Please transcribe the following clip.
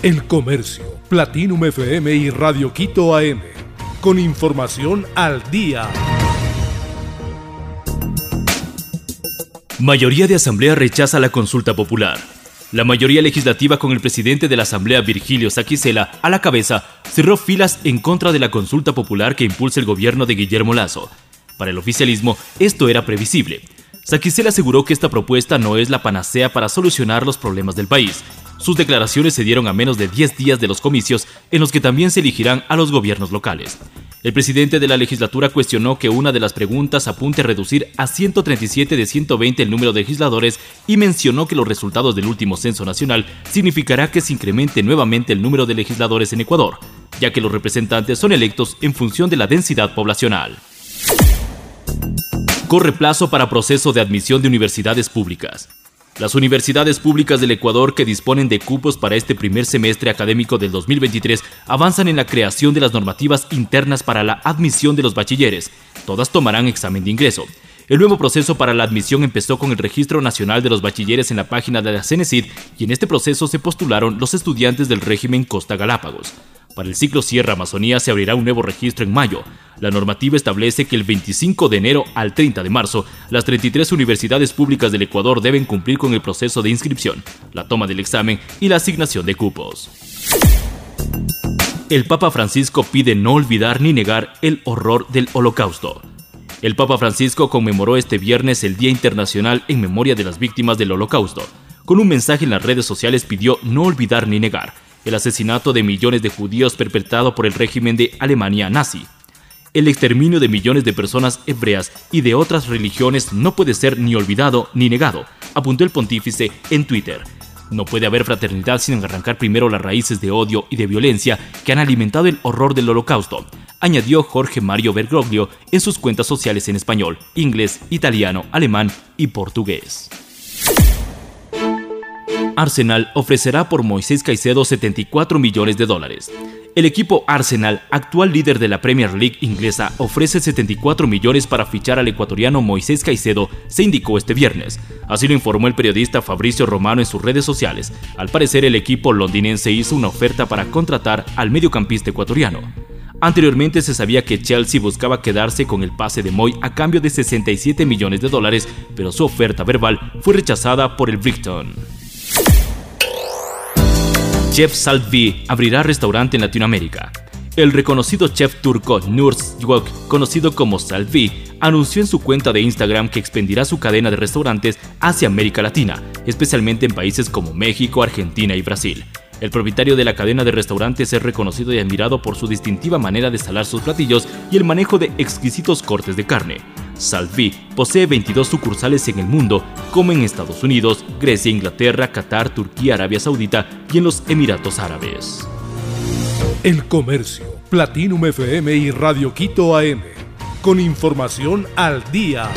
El Comercio, Platinum FM y Radio Quito AM. Con información al día. Mayoría de Asamblea rechaza la consulta popular. La mayoría legislativa con el presidente de la Asamblea Virgilio Saquicela a la cabeza cerró filas en contra de la consulta popular que impulsa el gobierno de Guillermo Lazo. Para el oficialismo esto era previsible. Saquicela aseguró que esta propuesta no es la panacea para solucionar los problemas del país, sus declaraciones se dieron a menos de 10 días de los comicios en los que también se elegirán a los gobiernos locales. El presidente de la legislatura cuestionó que una de las preguntas apunte a reducir a 137 de 120 el número de legisladores y mencionó que los resultados del último censo nacional significará que se incremente nuevamente el número de legisladores en Ecuador, ya que los representantes son electos en función de la densidad poblacional. Corre plazo para proceso de admisión de universidades públicas. Las universidades públicas del Ecuador que disponen de cupos para este primer semestre académico del 2023 avanzan en la creación de las normativas internas para la admisión de los bachilleres. Todas tomarán examen de ingreso. El nuevo proceso para la admisión empezó con el Registro Nacional de los Bachilleres en la página de la CENESID y en este proceso se postularon los estudiantes del régimen Costa Galápagos. Para el ciclo Sierra Amazonía se abrirá un nuevo registro en mayo. La normativa establece que el 25 de enero al 30 de marzo, las 33 universidades públicas del Ecuador deben cumplir con el proceso de inscripción, la toma del examen y la asignación de cupos. El Papa Francisco pide no olvidar ni negar el horror del Holocausto. El Papa Francisco conmemoró este viernes el Día Internacional en memoria de las víctimas del Holocausto. Con un mensaje en las redes sociales pidió no olvidar ni negar el asesinato de millones de judíos perpetrado por el régimen de Alemania nazi. El exterminio de millones de personas hebreas y de otras religiones no puede ser ni olvidado ni negado, apuntó el pontífice en Twitter. No puede haber fraternidad sin arrancar primero las raíces de odio y de violencia que han alimentado el horror del holocausto, añadió Jorge Mario Bergoglio en sus cuentas sociales en español, inglés, italiano, alemán y portugués. Arsenal ofrecerá por Moisés Caicedo 74 millones de dólares. El equipo Arsenal, actual líder de la Premier League inglesa, ofrece 74 millones para fichar al ecuatoriano Moisés Caicedo, se indicó este viernes. Así lo informó el periodista Fabricio Romano en sus redes sociales. Al parecer, el equipo londinense hizo una oferta para contratar al mediocampista ecuatoriano. Anteriormente se sabía que Chelsea buscaba quedarse con el pase de Moy a cambio de 67 millones de dólares, pero su oferta verbal fue rechazada por el Brighton. Chef Salvi abrirá restaurante en Latinoamérica. El reconocido chef turco Nurs Yok, conocido como Salvi, anunció en su cuenta de Instagram que expandirá su cadena de restaurantes hacia América Latina, especialmente en países como México, Argentina y Brasil. El propietario de la cadena de restaurantes es reconocido y admirado por su distintiva manera de salar sus platillos y el manejo de exquisitos cortes de carne. Salvi posee 22 sucursales en el mundo, como en Estados Unidos, Grecia, Inglaterra, Qatar, Turquía, Arabia Saudita y en los Emiratos Árabes. El Comercio, Platinum FM y Radio Quito AM. Con información al día.